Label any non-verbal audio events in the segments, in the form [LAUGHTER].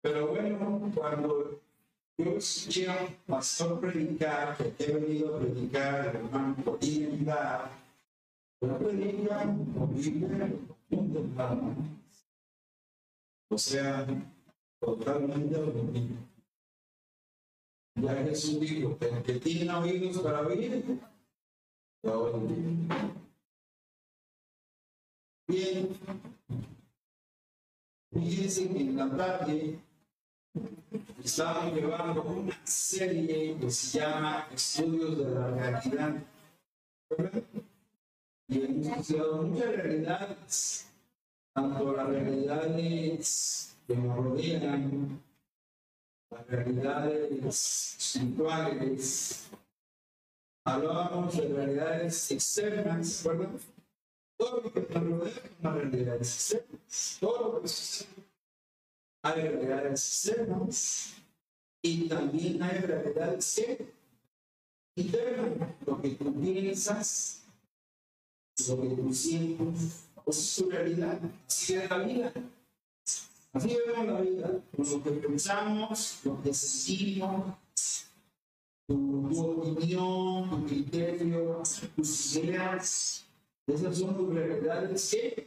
Pero bueno, cuando yo escuché a un pastor predicar, que he venido a predicar, hermano Podía, yo predica contemplada. O sea, totalmente objetivo. Ya Jesús dijo, el que tiene oídos para oír, ya oye. Bien, fíjense que en la tarde estamos llevando una serie que se llama Estudios de la Realidad. Y hemos estudiado muchas realidades, tanto las realidades que nos rodean, las realidades espirituales, hablábamos de realidades externas, ¿verdad? Todo lo que nos rodea es una realidad externa. Todo lo que sucede hay realidades externas y también hay realidades internas. Lo que tú piensas, lo que tú sientes, pues es tu realidad. Así es la vida. Así vemos la vida. Lo que pensamos, lo que sentimos, tu, tu opinión, tu criterio, tus ideas. Esas son tus realidades que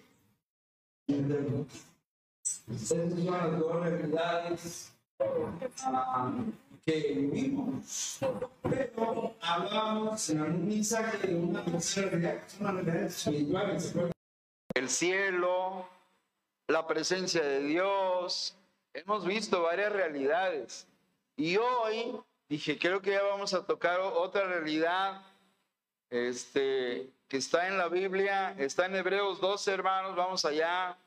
esas son las dos realidades que vivimos. Pero hablamos en algún mensaje de una tercera realidad, que son las realidades. El cielo, la presencia de Dios. Hemos visto varias realidades. Y hoy dije, creo que ya vamos a tocar otra realidad este, que está en la Biblia, está en Hebreos 12, hermanos, vamos allá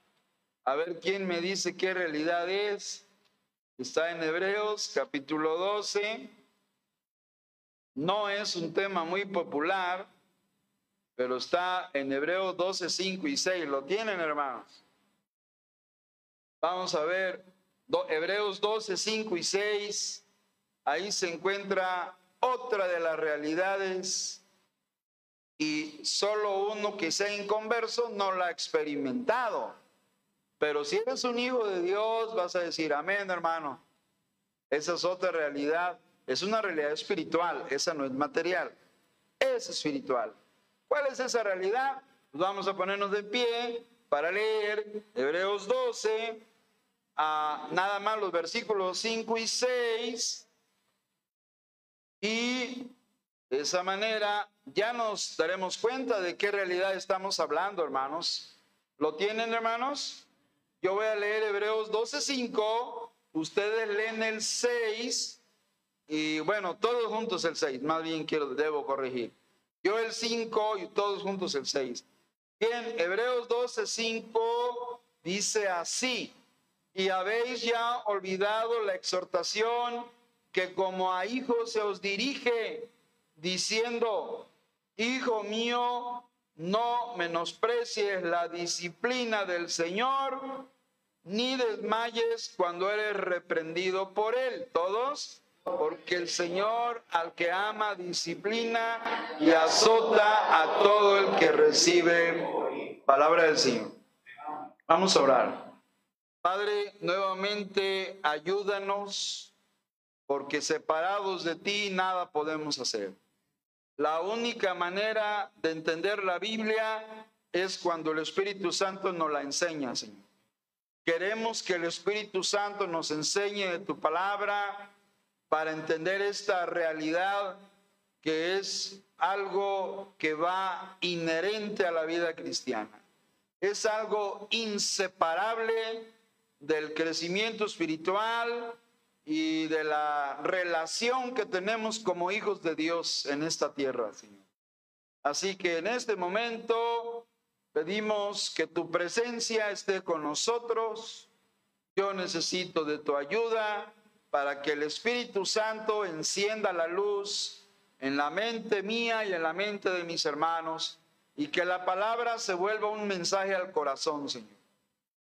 a ver quién me dice qué realidad es. Está en Hebreos capítulo 12. No es un tema muy popular, pero está en Hebreos 12, 5 y 6. ¿Lo tienen, hermanos? Vamos a ver, Hebreos 12, 5 y 6. Ahí se encuentra otra de las realidades y solo uno que sea inconverso no la ha experimentado. Pero si eres un hijo de Dios, vas a decir, amén, hermano. Esa es otra realidad. Es una realidad espiritual, esa no es material. Es espiritual. ¿Cuál es esa realidad? Pues vamos a ponernos de pie para leer Hebreos 12, a nada más los versículos 5 y 6. Y de esa manera ya nos daremos cuenta de qué realidad estamos hablando, hermanos. ¿Lo tienen, hermanos? Yo voy a leer Hebreos 12.5, ustedes leen el 6 y bueno, todos juntos el 6, más bien quiero, debo corregir. Yo el 5 y todos juntos el 6. Bien, Hebreos 12.5 dice así, y habéis ya olvidado la exhortación que como a hijos se os dirige, diciendo, Hijo mío, no menosprecies la disciplina del Señor, ni desmayes cuando eres reprendido por él. Todos, porque el Señor al que ama disciplina y azota a todo el que recibe palabra del Señor. Vamos a orar. Padre, nuevamente ayúdanos, porque separados de ti nada podemos hacer. La única manera de entender la Biblia es cuando el Espíritu Santo nos la enseña, Señor. Queremos que el Espíritu Santo nos enseñe de tu palabra para entender esta realidad que es algo que va inherente a la vida cristiana. Es algo inseparable del crecimiento espiritual y de la relación que tenemos como hijos de Dios en esta tierra, Señor. Así que en este momento Pedimos que tu presencia esté con nosotros. Yo necesito de tu ayuda para que el Espíritu Santo encienda la luz en la mente mía y en la mente de mis hermanos y que la palabra se vuelva un mensaje al corazón, Señor,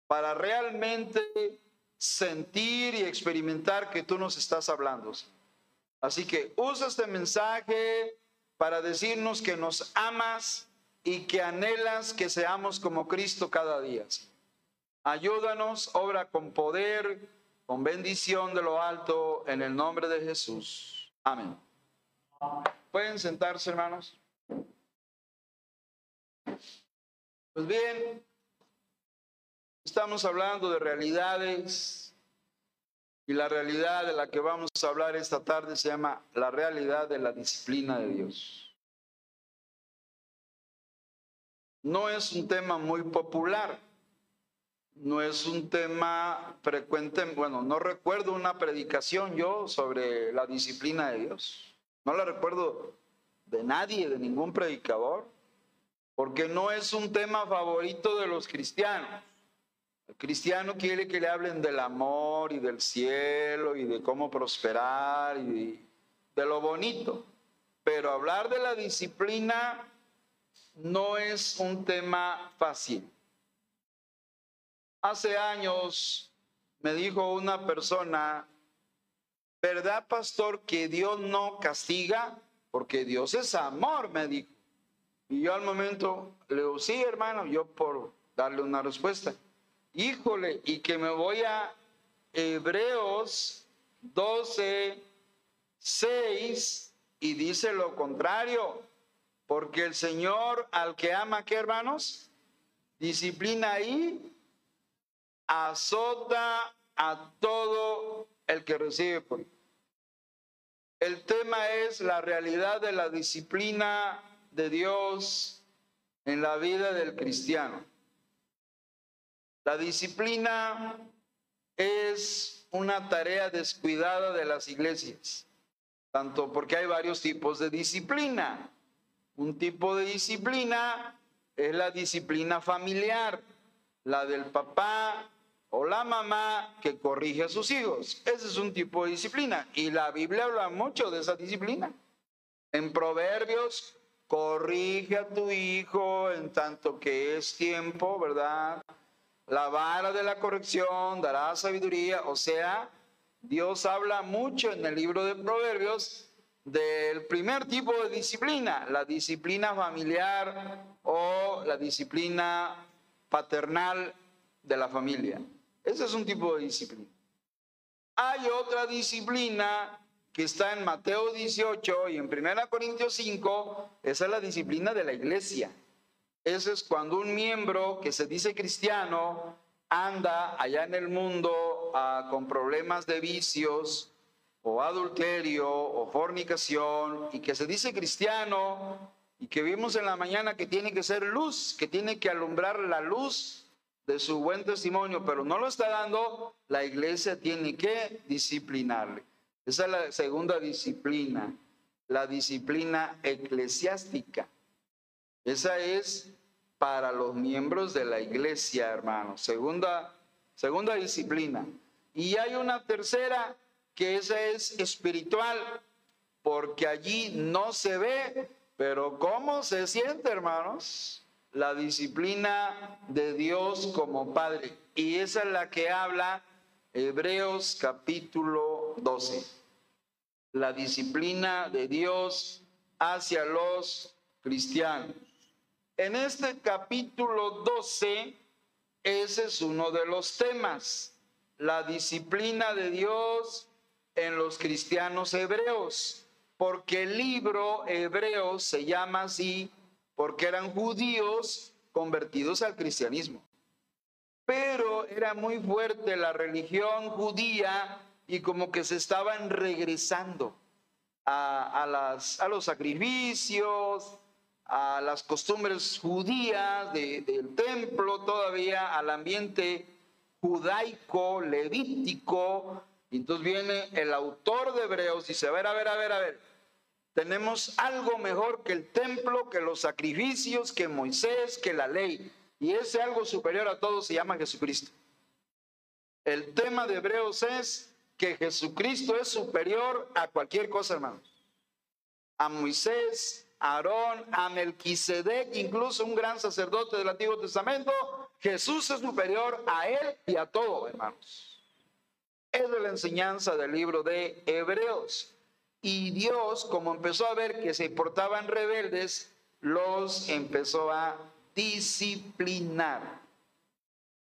para realmente sentir y experimentar que tú nos estás hablando. Así que usa este mensaje para decirnos que nos amas y que anhelas que seamos como Cristo cada día. Ayúdanos, obra con poder con bendición de lo alto en el nombre de Jesús. Amén. ¿Pueden sentarse, hermanos? Pues bien, estamos hablando de realidades y la realidad de la que vamos a hablar esta tarde se llama la realidad de la disciplina de Dios. No es un tema muy popular, no es un tema frecuente, bueno, no recuerdo una predicación yo sobre la disciplina de Dios. No la recuerdo de nadie, de ningún predicador, porque no es un tema favorito de los cristianos. El cristiano quiere que le hablen del amor y del cielo y de cómo prosperar y de, lo bonito, pero hablar de la disciplina no es un tema fácil. Hace años me dijo una persona, ¿verdad, pastor, que Dios no castiga? Porque Dios es amor, me dijo. Y yo al momento le digo, sí, hermano, yo por darle una respuesta. Híjole, y que me voy a Hebreos 12, 6 y dice lo contrario, porque el Señor al que ama, ¿qué hermanos? Disciplina ahí azota a todo el que recibe por El tema es la realidad de la disciplina de Dios en la vida del cristiano. La disciplina es una tarea descuidada de las iglesias, tanto porque hay varios tipos de disciplina. Un tipo de disciplina es la disciplina familiar, la del papá o la mamá que corrige a sus hijos. Ese es un tipo de disciplina. Y la Biblia habla mucho de esa disciplina. En Proverbios, corrige a tu hijo en tanto que es tiempo, ¿verdad? La vara de la corrección dará sabiduría. O sea, Dios habla mucho en el libro de Proverbios del primer tipo de disciplina, la disciplina familiar o la disciplina paternal de la familia. Ese es un tipo de disciplina. Hay otra disciplina que está en Mateo 18 y en 1 Corintios 5, esa es la disciplina de la iglesia. Ese es cuando un miembro que se dice cristiano anda allá en el mundo ah, con problemas de vicios o adulterio o fornicación y que se dice cristiano y que vimos en la mañana que tiene que ser luz, que tiene que alumbrar la luz de su buen testimonio, pero no lo está dando, la iglesia tiene que disciplinarle. Esa es la segunda disciplina, la disciplina eclesiástica. Esa es para los miembros de la iglesia, hermanos. Segunda, segunda disciplina. Y hay una tercera que esa es espiritual, porque allí no se ve, pero ¿cómo se siente, hermanos? la disciplina de Dios como Padre. Y esa es la que habla Hebreos capítulo 12. La disciplina de Dios hacia los cristianos. En este capítulo 12, ese es uno de los temas, la disciplina de Dios en los cristianos hebreos, porque el libro hebreo se llama así porque eran judíos convertidos al cristianismo. Pero era muy fuerte la religión judía y como que se estaban regresando a, a los sacrificios, a las costumbres judías del templo, todavía al ambiente judaico, levítico. Entonces viene el autor de Hebreos y dice, a ver, a ver, a ver, a ver, tenemos algo mejor que el templo, que los sacrificios, que Moisés, que la ley. Y ese algo superior a todo se llama Jesucristo. El tema de Hebreos es que Jesucristo es superior a cualquier cosa, hermanos. A Moisés, a Aarón, a Melquisedec, incluso un gran sacerdote del Antiguo Testamento, Jesús es superior a él y a todo, hermanos. Es de la enseñanza del libro de Hebreos. Y Dios, como empezó a ver que se portaban rebeldes, los empezó a disciplinar.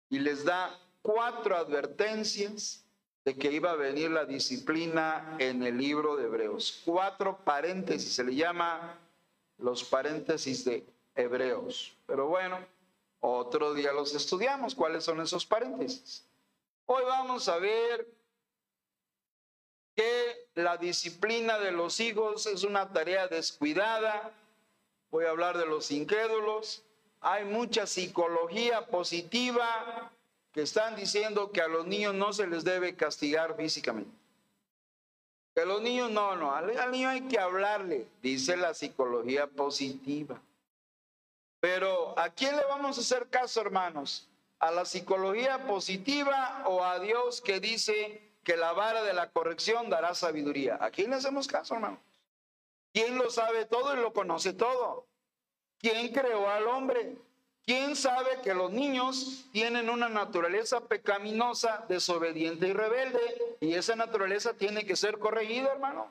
Y les da cuatro advertencias de que iba a venir la disciplina en el libro de Hebreos. Cuatro paréntesis, se le llama los paréntesis de Hebreos. Pero bueno, otro día los estudiamos, cuáles son esos paréntesis. Hoy vamos a ver que la disciplina de los hijos es una tarea descuidada. Voy a hablar de los incrédulos. Hay mucha psicología positiva que están diciendo que a los niños no se les debe castigar físicamente. Que los niños no, no, al, al niño hay que hablarle, dice la psicología positiva. Pero ¿a quién le vamos a hacer caso, hermanos? ¿A la psicología positiva o a Dios que dice que la vara de la corrección dará sabiduría? ¿A quién le hacemos caso, hermanos? ¿Quién lo sabe todo y lo conoce todo? ¿Quién creó al hombre? ¿Quién sabe que los niños tienen una naturaleza pecaminosa, desobediente y rebelde? Y esa naturaleza tiene que ser corregida, hermanos.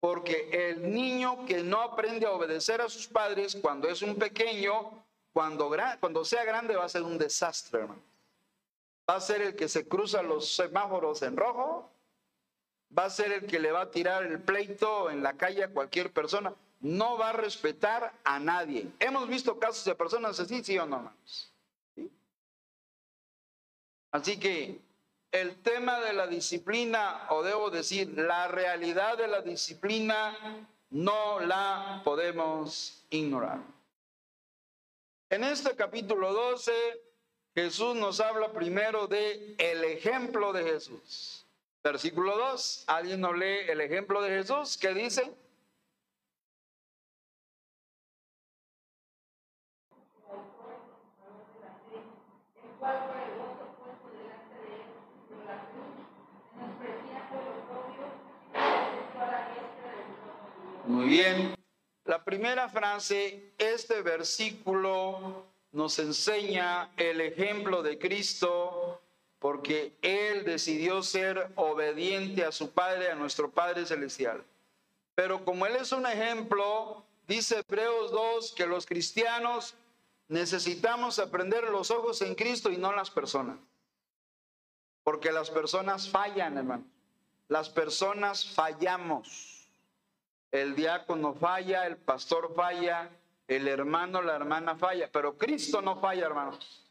Porque el niño que no aprende a obedecer a sus padres cuando es un pequeño, cuando, cuando sea grande va a ser un desastre, hermano. Va a ser el que se cruza los semáforos en rojo, va a ser el que le va a tirar el pleito en la calle a cualquier persona no va a respetar a nadie. Hemos visto casos de personas así, sí o no, hermanos. Así que el tema de la disciplina, o debo decir, la realidad de la disciplina, no la podemos ignorar. En este capítulo 12, Jesús nos habla primero de el ejemplo de Jesús. Versículo 2, ¿alguien nos lee el ejemplo de Jesús? ¿Qué dice? Muy bien. La primera frase, este versículo nos enseña el ejemplo de Cristo porque Él decidió ser obediente a su Padre, a nuestro Padre Celestial. Pero como Él es un ejemplo, dice Hebreos 2 que los cristianos necesitamos aprender los ojos en Cristo y no las personas. Porque las personas fallan, hermano. Las personas fallamos. El diácono falla, el pastor falla, el hermano, la hermana falla, pero Cristo no falla, hermanos.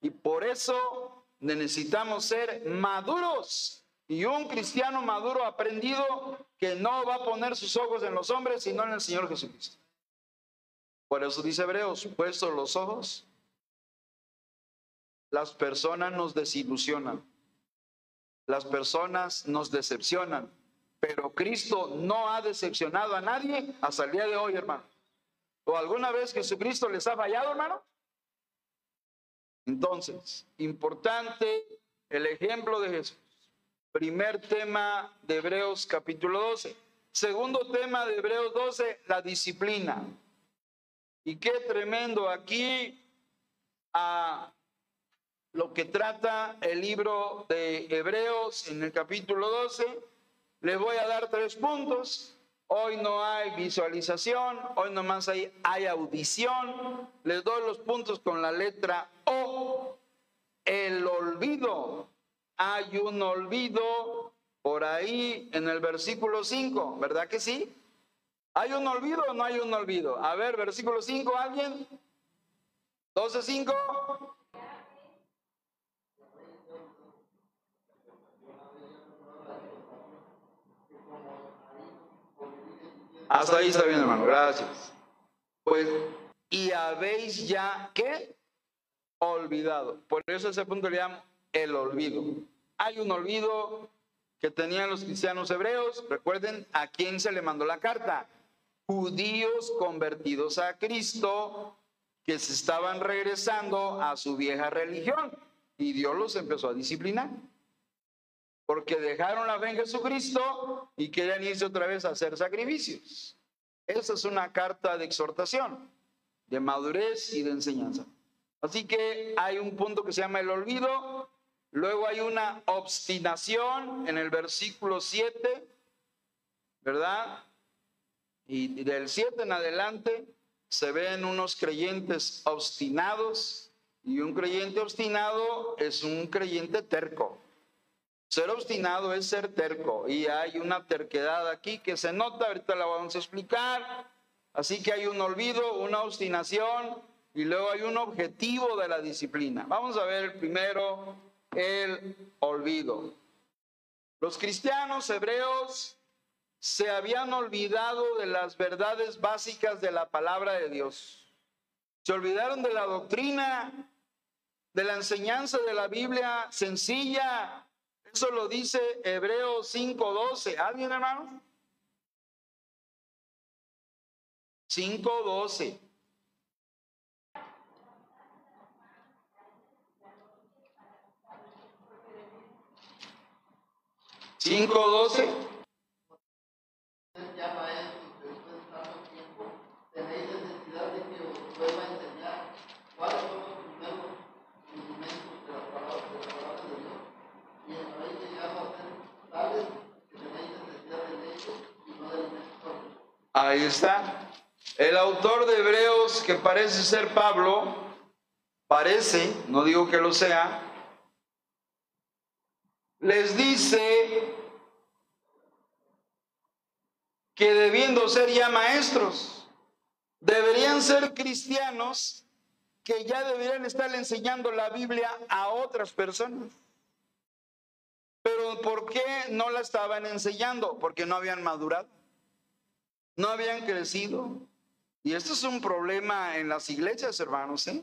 Y por eso necesitamos ser maduros. Y un cristiano maduro aprendido que no va a poner sus ojos en los hombres, sino en el Señor Jesucristo. Por eso dice Hebreos, puestos los ojos, las personas nos desilusionan, las personas nos decepcionan, pero Cristo no ha decepcionado a nadie hasta el día de hoy, hermano. ¿O alguna vez Jesucristo les ha fallado, hermano? Entonces, importante el ejemplo de Jesús. Primer tema de Hebreos capítulo 12. Segundo tema de Hebreos 12, la disciplina. Y qué tremendo aquí a lo que trata el libro de Hebreos en el capítulo 12 les voy a dar tres puntos. Hoy no hay visualización, hoy nomás hay, hay audición. Les doy los puntos con la letra O. El olvido. Hay un olvido por ahí en el versículo 5, ¿verdad que sí? ¿Hay un olvido o no hay un olvido? A ver, versículo 5, ¿alguien? 12.5. Hasta ahí está bien, hermano. Gracias. Pues, y habéis ya, ¿qué? Olvidado. Por eso ese punto le llamo el olvido. Hay un olvido que tenían los cristianos hebreos. Recuerden a quién se le mandó la carta. Judíos convertidos a Cristo que se estaban regresando a su vieja religión. Y Dios los empezó a disciplinar porque dejaron la fe en Jesucristo y querían irse otra vez a hacer sacrificios. Esa es una carta de exhortación, de madurez y de enseñanza. Así que hay un punto que se llama el olvido, luego hay una obstinación en el versículo 7, ¿verdad? Y del 7 en adelante se ven unos creyentes obstinados y un creyente obstinado es un creyente terco. Ser obstinado es ser terco y hay una terquedad aquí que se nota, ahorita la vamos a explicar. Así que hay un olvido, una obstinación y luego hay un objetivo de la disciplina. Vamos a ver primero el olvido. Los cristianos hebreos se habían olvidado de las verdades básicas de la palabra de Dios. Se olvidaron de la doctrina, de la enseñanza de la Biblia sencilla. Eso lo dice Hebreos 5:12. ¿Alguien, hermano? 5:12. Cinco doce. ya maestros, después de tanto tiempo, tenéis necesidad de que os vuelva a enseñar cuáles son los primeros rudimentos de la palabra de, la palabra de Dios. Y habéis llegado a ser tales que tenéis necesidad de leche y no de alimento sólido. Ahí está. El autor de Hebreos, que parece ser Pablo, parece, no digo que lo sea, les dice que debiendo ser ya maestros, deberían ser cristianos que ya deberían estar enseñando la Biblia a otras personas. Pero ¿por qué no la estaban enseñando? Porque no habían madurado, no habían crecido. Y esto es un problema en las iglesias, hermanos, ¿eh?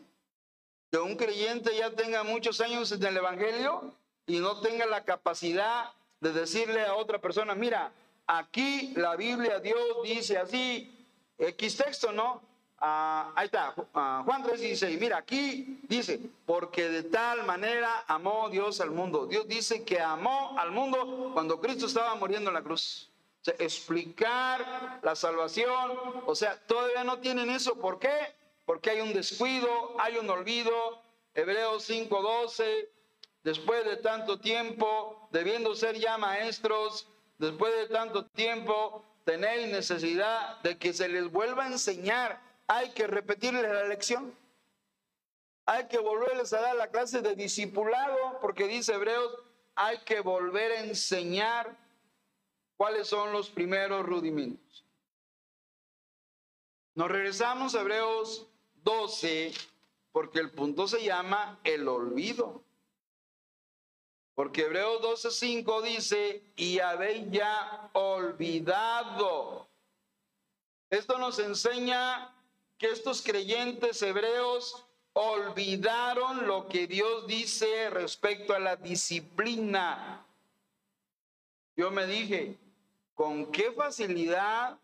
Que un creyente ya tenga muchos años en el Evangelio y no tenga la capacidad de decirle a otra persona, mira, aquí la Biblia, Dios dice así, X texto, ¿no? Ah, ahí está, ah, Juan 3:16, mira, aquí dice, porque de tal manera amó Dios al mundo. Dios dice que amó al mundo cuando Cristo estaba muriendo en la cruz. O sea, explicar la salvación, o sea, todavía no tienen eso. ¿Por qué? Porque hay un descuido, hay un olvido. Hebreos 5:12, después de tanto tiempo, debiendo ser ya maestros, después de tanto tiempo, tenéis necesidad de que se les vuelva a enseñar. Hay que repetirles la lección. Hay que volverles a dar la clase de discipulado, porque dice Hebreos, hay que volver a enseñar cuáles son los primeros rudimentos. Nos regresamos a Hebreos 12, porque el punto se llama el olvido. Porque Hebreos 12:5 dice, y habéis ya olvidado. Esto nos enseña que estos creyentes hebreos olvidaron lo que Dios dice respecto a la disciplina. Yo me dije, ¿con qué facilidad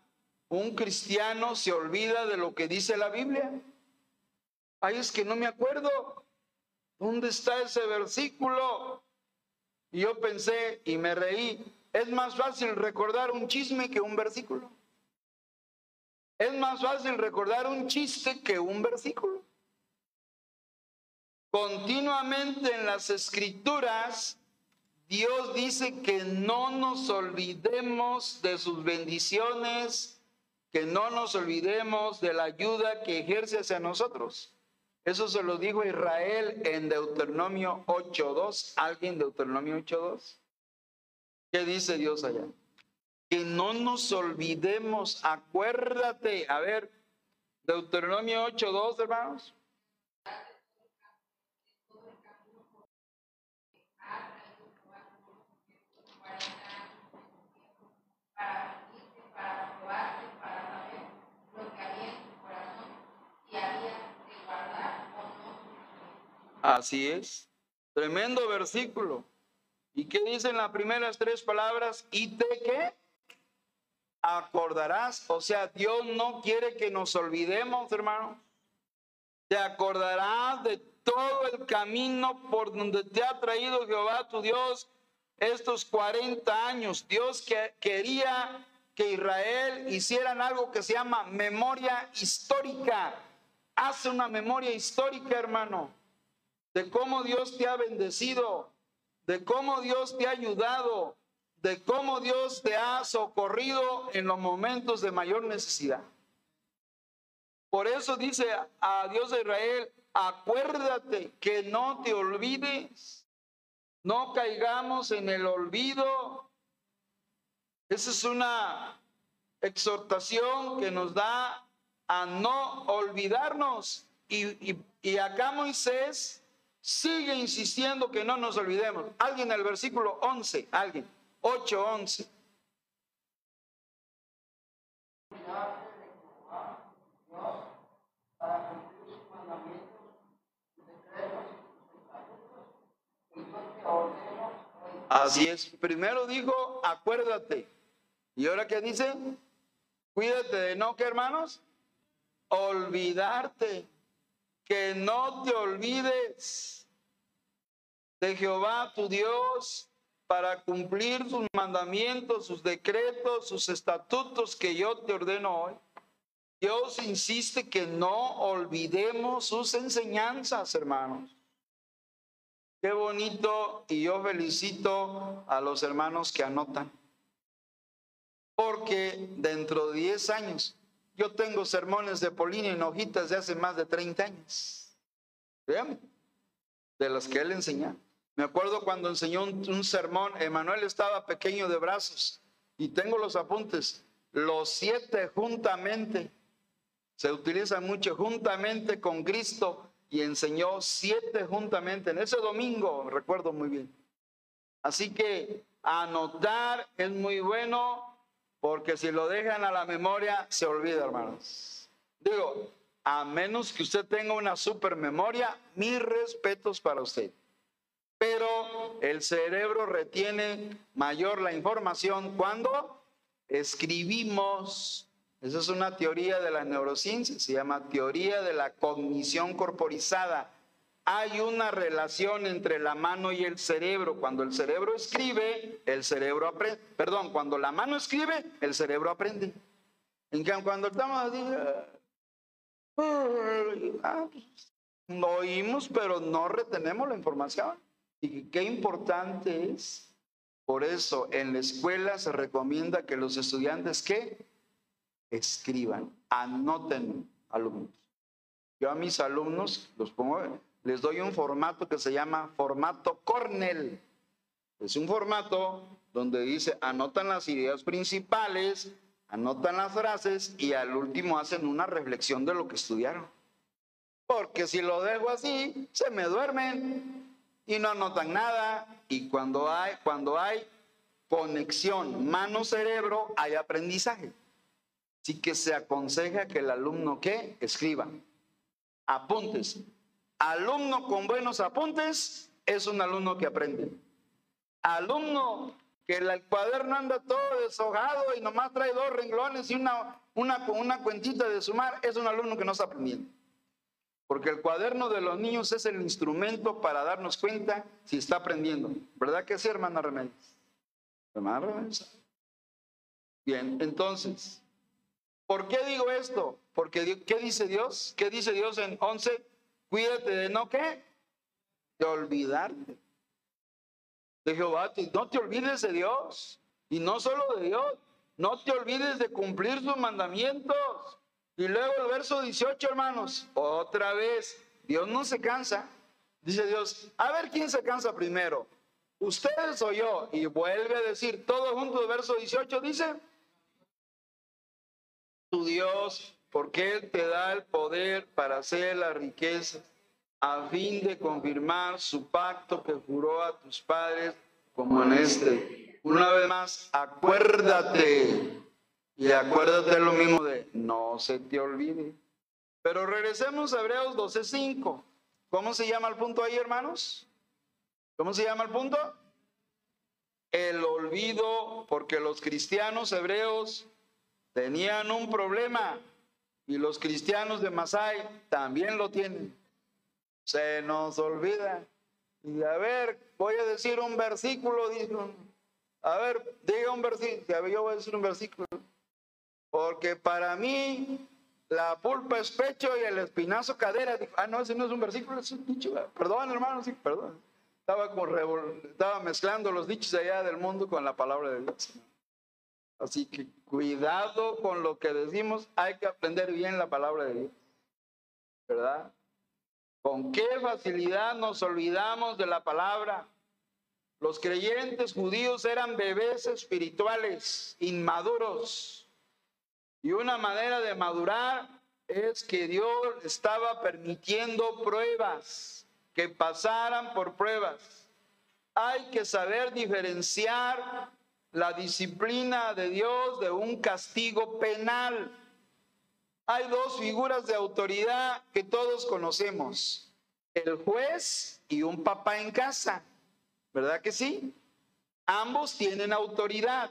un cristiano se olvida de lo que dice la Biblia? Ay, es que no me acuerdo. ¿Dónde está ese versículo? Y yo pensé y me reí, es más fácil recordar un chisme que un versículo. Es más fácil recordar un chiste que un versículo. Continuamente en las escrituras, Dios dice que no nos olvidemos de sus bendiciones, que no nos olvidemos de la ayuda que ejerce hacia nosotros. Eso se lo dijo Israel en Deuteronomio 8.2. ¿Alguien Deuteronomio 8.2? ¿Qué dice Dios allá? Que no nos olvidemos, acuérdate. A ver, Deuteronomio 8.2, hermanos. Así es. Tremendo versículo. ¿Y qué dicen las primeras tres palabras? ¿Y te qué? Acordarás. O sea, Dios no quiere que nos olvidemos, hermano. Te acordarás de todo el camino por donde te ha traído Jehová tu Dios estos 40 años. Dios que quería que Israel hicieran algo que se llama memoria histórica. Hace una memoria histórica, hermano de cómo Dios te ha bendecido, de cómo Dios te ha ayudado, de cómo Dios te ha socorrido en los momentos de mayor necesidad. Por eso dice a Dios de Israel, acuérdate que no te olvides no caigamos en el olvido. Esa es una exhortación que nos da a no olvidarnos. Y, y acá Moisés sigue insistiendo que no nos olvidemos. Alguien en el versículo 11, alguien, 8, 11. Así es. Primero dijo, acuérdate. ¿Y ahora qué dice? Cuídate de no, que hermanos? Olvidarte. Que no te olvides de Jehová tu Dios para cumplir sus mandamientos, sus decretos, sus estatutos que yo te ordeno hoy. Dios insiste que no olvidemos sus enseñanzas, hermanos. Qué bonito y yo felicito a los hermanos que anotan. Porque dentro de 10 años, yo tengo sermones de Polina en hojitas de hace más de 30 años. Vean, de los que él enseñaba. Me acuerdo cuando enseñó un, un sermón, Emanuel estaba pequeño de brazos y tengo los apuntes. Los siete juntamente, se utiliza mucho juntamente con Cristo y enseñó siete juntamente en ese domingo, recuerdo muy bien. Así que anotar es muy bueno porque si lo dejan a la memoria se olvida, hermanos. Digo, a menos que usted tenga una super memoria, mis respetos para usted. Pero el cerebro retiene mayor la información cuando escribimos esa es una teoría de la neurociencia, se llama teoría de la cognición corporizada. Hay una relación entre la mano y el cerebro. Cuando el cerebro escribe, el cerebro aprende. Perdón, cuando la mano escribe, el cerebro aprende. En cambio, cuando estamos así, ah, pues, lo oímos, pero no retenemos la información. Y qué importante es. Por eso en la escuela se recomienda que los estudiantes que escriban, anoten alumnos. Yo a mis alumnos los pongo, les doy un formato que se llama formato Cornell. Es un formato donde dice, anotan las ideas principales, anotan las frases y al último hacen una reflexión de lo que estudiaron. Porque si lo dejo así, se me duermen y no anotan nada. Y cuando hay, conexión mano-cerebro, hay aprendizaje. Así que se aconseja que el alumno que escriba apuntes. Alumno con buenos apuntes es un alumno que aprende. Alumno que el cuaderno anda todo deshojado y nomás trae dos renglones y una, una, una cuentita de sumar, es un alumno que no está aprendiendo. Porque el cuaderno de los niños es el instrumento para darnos cuenta si está aprendiendo. ¿Verdad que sí, hermana Remedios? Hermana Remedios. Bien, entonces, ¿Por qué digo esto? Porque ¿qué dice Dios? ¿Qué dice Dios en 11? Cuídate de no qué? De olvidarte. De Jehová, no te olvides de Dios. Y no solo de Dios, no te olvides de cumplir sus mandamientos. Y luego el verso 18, hermanos, otra vez, Dios no se cansa. Dice Dios, a ver quién se cansa primero, ustedes o yo. Y vuelve a decir, todo junto, el verso 18 dice, tu Dios, porque Él te da el poder para hacer la riqueza, a fin de confirmar su pacto que juró a tus padres, como en este. Una vez más, acuérdate. Y acuérdate lo mismo de no se te olvide. Pero regresemos a Hebreos 12:5. ¿Cómo se llama el punto ahí, hermanos? ¿Cómo se llama el punto? El olvido, porque los cristianos hebreos tenían un problema y los cristianos de Masai también lo tienen. Se nos olvida. Y a ver, voy a decir un versículo, dijo. A ver, diga un versículo. Yo voy a decir un versículo. Porque para mí la pulpa es pecho y el espinazo cadera. ah, no, ese no es un versículo, un dicho. Perdón, hermano, sí, perdón. Estaba, estaba mezclando los dichos allá del mundo con la palabra de Dios. Así que cuidado con lo que decimos, hay que aprender bien la palabra de Dios. ¿Verdad? Con qué facilidad nos olvidamos de la palabra. Los creyentes judíos eran bebés espirituales, inmaduros. Y una manera de madurar es que Dios estaba permitiendo pruebas, que pasaran por pruebas. Hay que saber diferenciar la disciplina de Dios de un castigo penal. Hay dos figuras de autoridad que todos conocemos, el juez y un papá en casa, ¿verdad que sí? Ambos tienen autoridad.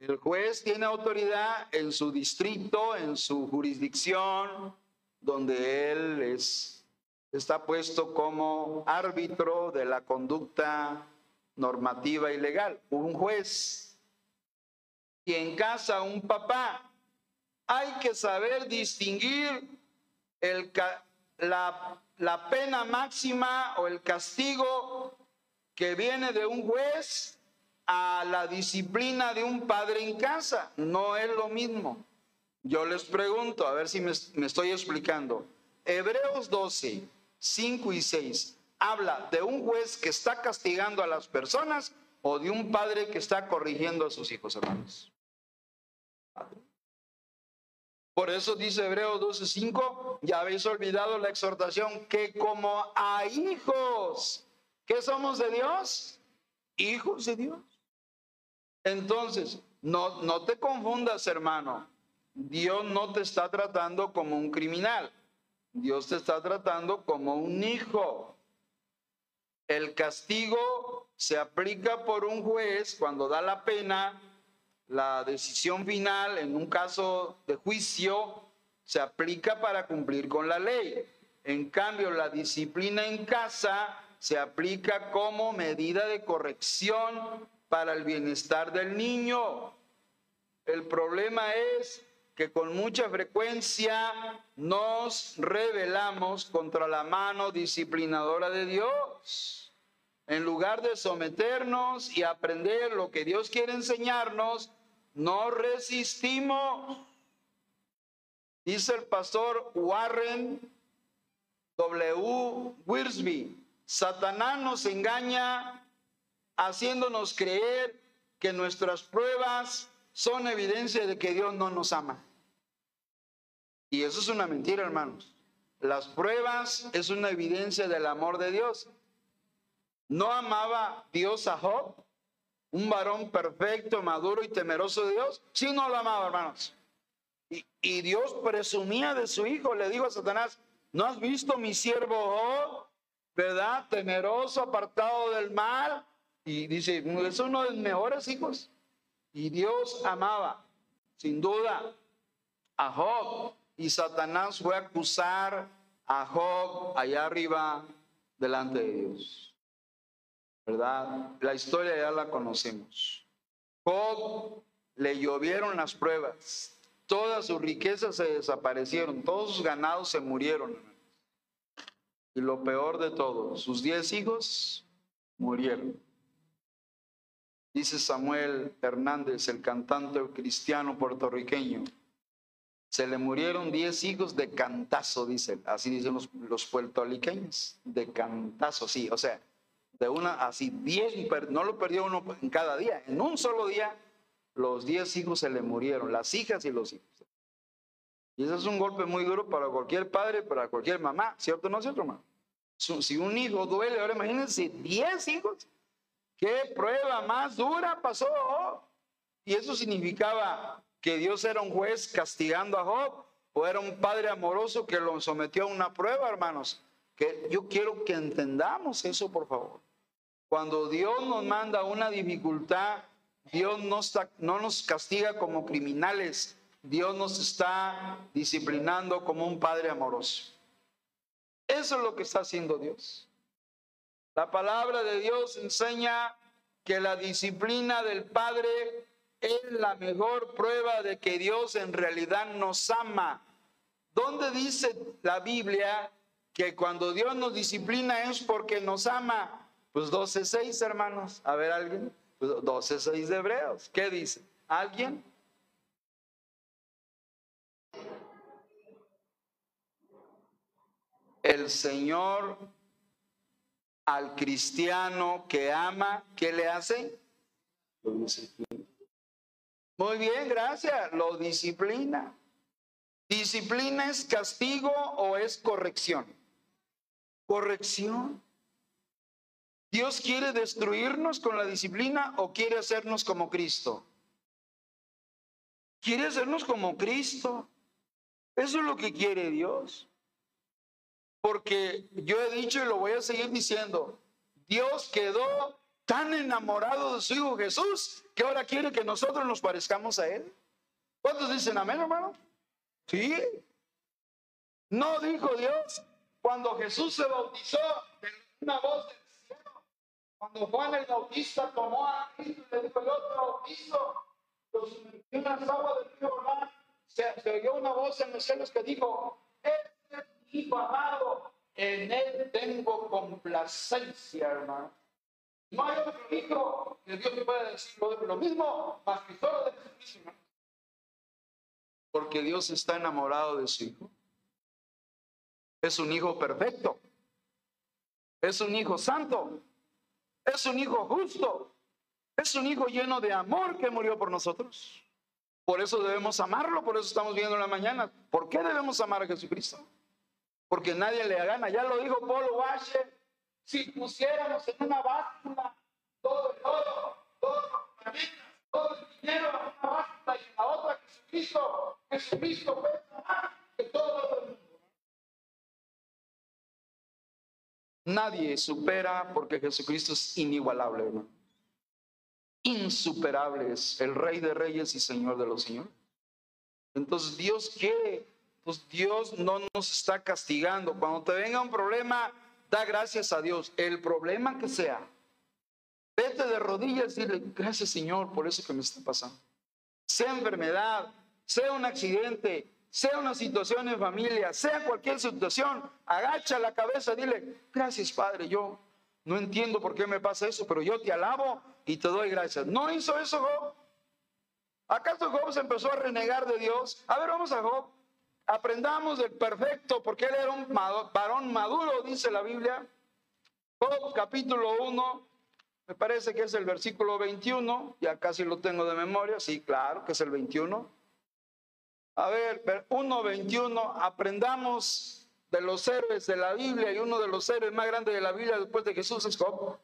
El juez tiene autoridad en su distrito, en su jurisdicción, donde él es, está puesto como árbitro de la conducta normativa y legal, un juez. Y en casa un papá. Hay que saber distinguir el, la, la pena máxima o el castigo que viene de un juez a la disciplina de un padre en casa. No es lo mismo. Yo les pregunto, a ver si me, estoy explicando. Hebreos 12, 5 y 6 habla de un juez que está castigando a las personas o de un padre que está corrigiendo a sus hijos hermanos. Por eso dice Hebreos 12:5, ya habéis olvidado la exhortación que como a hijos, ¿qué somos de Dios? Hijos de Dios. Entonces, no, no te confundas, hermano. Dios no te está tratando como un criminal. Dios te está tratando como un hijo. El castigo se aplica por un juez cuando da la pena, la decisión final en un caso de juicio se aplica para cumplir con la ley. En cambio, la disciplina en casa se aplica como medida de corrección para el bienestar del niño. El problema es que con mucha frecuencia nos rebelamos contra la mano disciplinadora de Dios. En lugar de someternos y aprender lo que Dios quiere enseñarnos, no resistimos. Dice el pastor Warren W. Wiersbe, Satanás nos engaña haciéndonos creer que nuestras pruebas son evidencia de que Dios no nos ama. Y eso es una mentira, hermanos. Las pruebas es una evidencia del amor de Dios. ¿No amaba Dios a Job? Un varón perfecto, maduro y temeroso de Dios. Sí, no lo amaba, hermanos. Y, Dios presumía de su hijo. Le dijo a Satanás, ¿no has visto mi siervo Job? ¿Verdad? Temeroso, apartado del mal y dice, es uno de los mejores hijos. Y Dios amaba, sin duda, a Job. Y Satanás fue a acusar a Job allá arriba delante de Dios. ¿Verdad? La historia ya la conocemos. Job le llovieron las pruebas. Todas sus riquezas se desaparecieron. Todos sus ganados se murieron. Y lo peor de todo, sus diez hijos murieron. Dice Samuel Hernández, el cantante cristiano puertorriqueño. Se le murieron diez hijos de cantazo, dice, así dicen los, los puertorriqueños, de cantazo, sí, o sea, de una, así, diez, no lo perdió uno en cada día, en un solo día, los diez hijos se le murieron, las hijas y los hijos. Y eso es un golpe muy duro para cualquier padre, para cualquier mamá, ¿cierto o no, cierto, hermano? Si un hijo duele, ahora imagínense, diez hijos. ¿Qué prueba más dura pasó? Y eso significaba que Dios era un juez castigando a Job o era un padre amoroso que lo sometió a una prueba, hermanos. Que yo quiero que entendamos eso, por favor. Cuando Dios nos manda una dificultad, Dios no, no nos castiga como criminales, Dios nos está disciplinando como un padre amoroso. Eso es lo que está haciendo Dios. La palabra de Dios enseña que la disciplina del Padre es la mejor prueba de que Dios en realidad nos ama. ¿Dónde dice la Biblia que cuando Dios nos disciplina es porque nos ama? Pues 12.6, hermanos. A ver, alguien. Pues 12.6 de Hebreos. ¿Qué dice? ¿Alguien? El Señor al cristiano que ama, ¿qué le hace? Lo disciplina. Muy bien, gracias. Lo disciplina. ¿Disciplina es castigo o es corrección? Corrección. ¿Dios quiere destruirnos con la disciplina o quiere hacernos como Cristo? Quiere hacernos como Cristo. Eso es lo que quiere Dios. Porque yo he dicho y lo voy a seguir diciendo, Dios quedó tan enamorado de su Hijo Jesús que ahora quiere que nosotros nos parezcamos a Él. ¿Cuántos dicen amén, hermano? Sí. No dijo Dios cuando Jesús se bautizó, una voz. Cuando Juan el Bautista tomó a Cristo y le dijo, yo te bautizo, los sumergió en las aguas del río Jordán, se, se oyó una voz en los cielos que dijo, este es mi hijo amado, en él tengo complacencia, hermano. No hay otro hijo que Dios pueda decir lo, mismo, más que solo de Jesucristo. Porque Dios está enamorado de su hijo. Es un hijo perfecto. Es un hijo santo. Es un hijo justo. Es un hijo lleno de amor que murió por nosotros. Por eso debemos amarlo, por eso estamos viendo en la mañana. ¿Por qué debemos amar a Jesucristo? Porque nadie le gana. Ya lo dijo Paul Washer. Si pusiéramos en una báscula todo el oro, planetas, todo el dinero en una báscula y en la otra Jesucristo, Jesucristo pesa más que todo el Nadie supera porque Jesucristo es inigualable, hermano. Insuperable es el Rey de Reyes y Señor de los Señores. Entonces Dios quiere, pues Dios no nos está castigando. Cuando te venga un problema, da gracias a Dios. El problema que sea, vete de rodillas y dile, gracias Señor por eso que me está pasando. Sea enfermedad, sea un accidente, sea una situación en familia, sea cualquier situación, agacha la cabeza, dile, gracias Padre, yo no entiendo por qué me pasa eso, pero yo te alabo y te doy gracias. ¿No hizo eso Job? ¿Acaso Job se empezó a renegar de Dios? A ver, vamos a Job. Aprendamos del perfecto, porque él era un varón maduro, dice la Biblia. Job capítulo 1, me parece que es el versículo 21, ya casi lo tengo de memoria, sí, claro que es el 21. A ver, 1.21, aprendamos de los héroes de la Biblia y uno de los héroes más grandes de la Biblia después de Jesús es Job.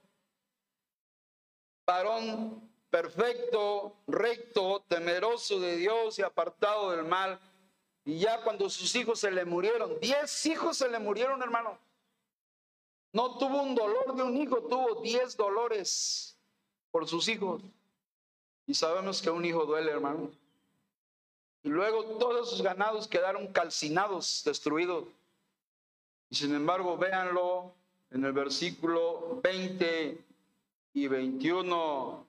Varón perfecto, recto, temeroso de Dios y apartado del mal. Y ya cuando sus hijos se le murieron, diez hijos se le murieron, hermano. No tuvo un dolor de un hijo, tuvo diez dolores por sus hijos. Y sabemos que un hijo duele, hermano. Y luego todos sus ganados quedaron calcinados, destruidos. Y sin embargo, véanlo en el versículo 20 y 21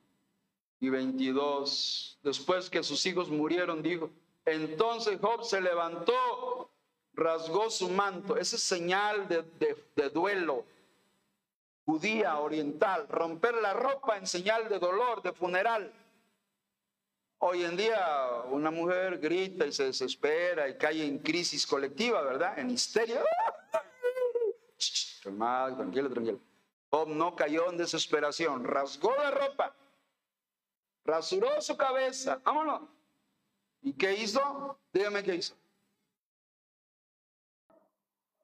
y 22. Después que sus hijos murieron, dijo, entonces Job se levantó, rasgó su manto. Esa es señal de, de, de duelo judía oriental. Romper la ropa en señal de dolor, de funeral. Hoy en día una mujer grita y se desespera y cae en crisis colectiva, ¿verdad? En histeria. Tranquilo, tranquilo. Job no cayó en desesperación, rasgó la ropa, rasuró su cabeza, vámonos. ¿Y qué hizo? Dígame qué hizo.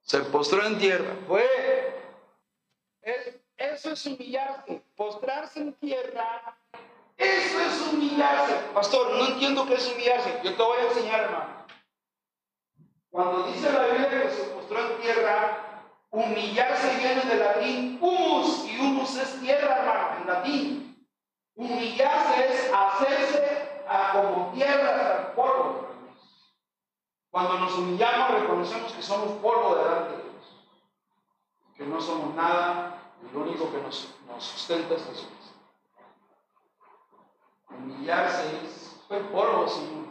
Se postró en tierra. Fue. Eso es humillarse, postrarse en tierra eso es humillarse. Pastor, no entiendo qué es humillarse. Yo te voy a enseñar, hermano. Cuando dice la Biblia que se postró en tierra, humillarse viene del latín humus, y humus es tierra, hermano, en latín. Humillarse es hacerse a como tierra, al polvo. Cuando nos humillamos, reconocemos que somos polvo delante de Dios. Que no somos nada, y lo único que nos, nos sustenta es Jesús. Humillarse es, fue polvo, Señor.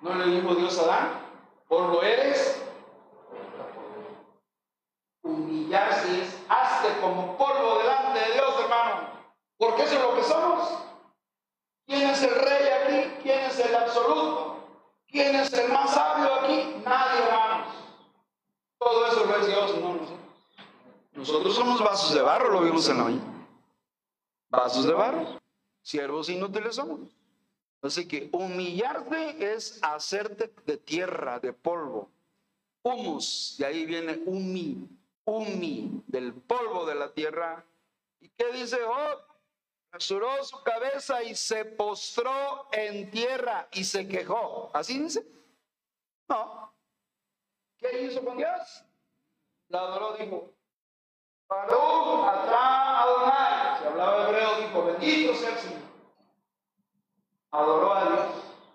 ¿No le dijo Dios a Adán? Polvo eres. Humillarse es, hazte como polvo delante de Dios, hermano. Porque eso es lo que somos. ¿Quién es el rey aquí? ¿Quién es el absoluto? ¿Quién es el más sabio aquí? Nadie, hermanos. Todo eso lo es Dios, no nosotros. Nosotros somos vasos de barro, lo vimos en la mañana. Vasos de barro. Siervos inútiles somos. Así que humillarte es hacerte de tierra, de polvo. Humus, de ahí viene humi, humi, del polvo de la tierra. ¿Y qué dice Job? Su cabeza y se postró en tierra y se quejó. ¿Así dice? No. ¿Qué hizo con Dios? La adoró, dijo, Baruch atá Adonai. Si hablaba hebreo, dijo, bendito sea el Señor. Adoró a Dios.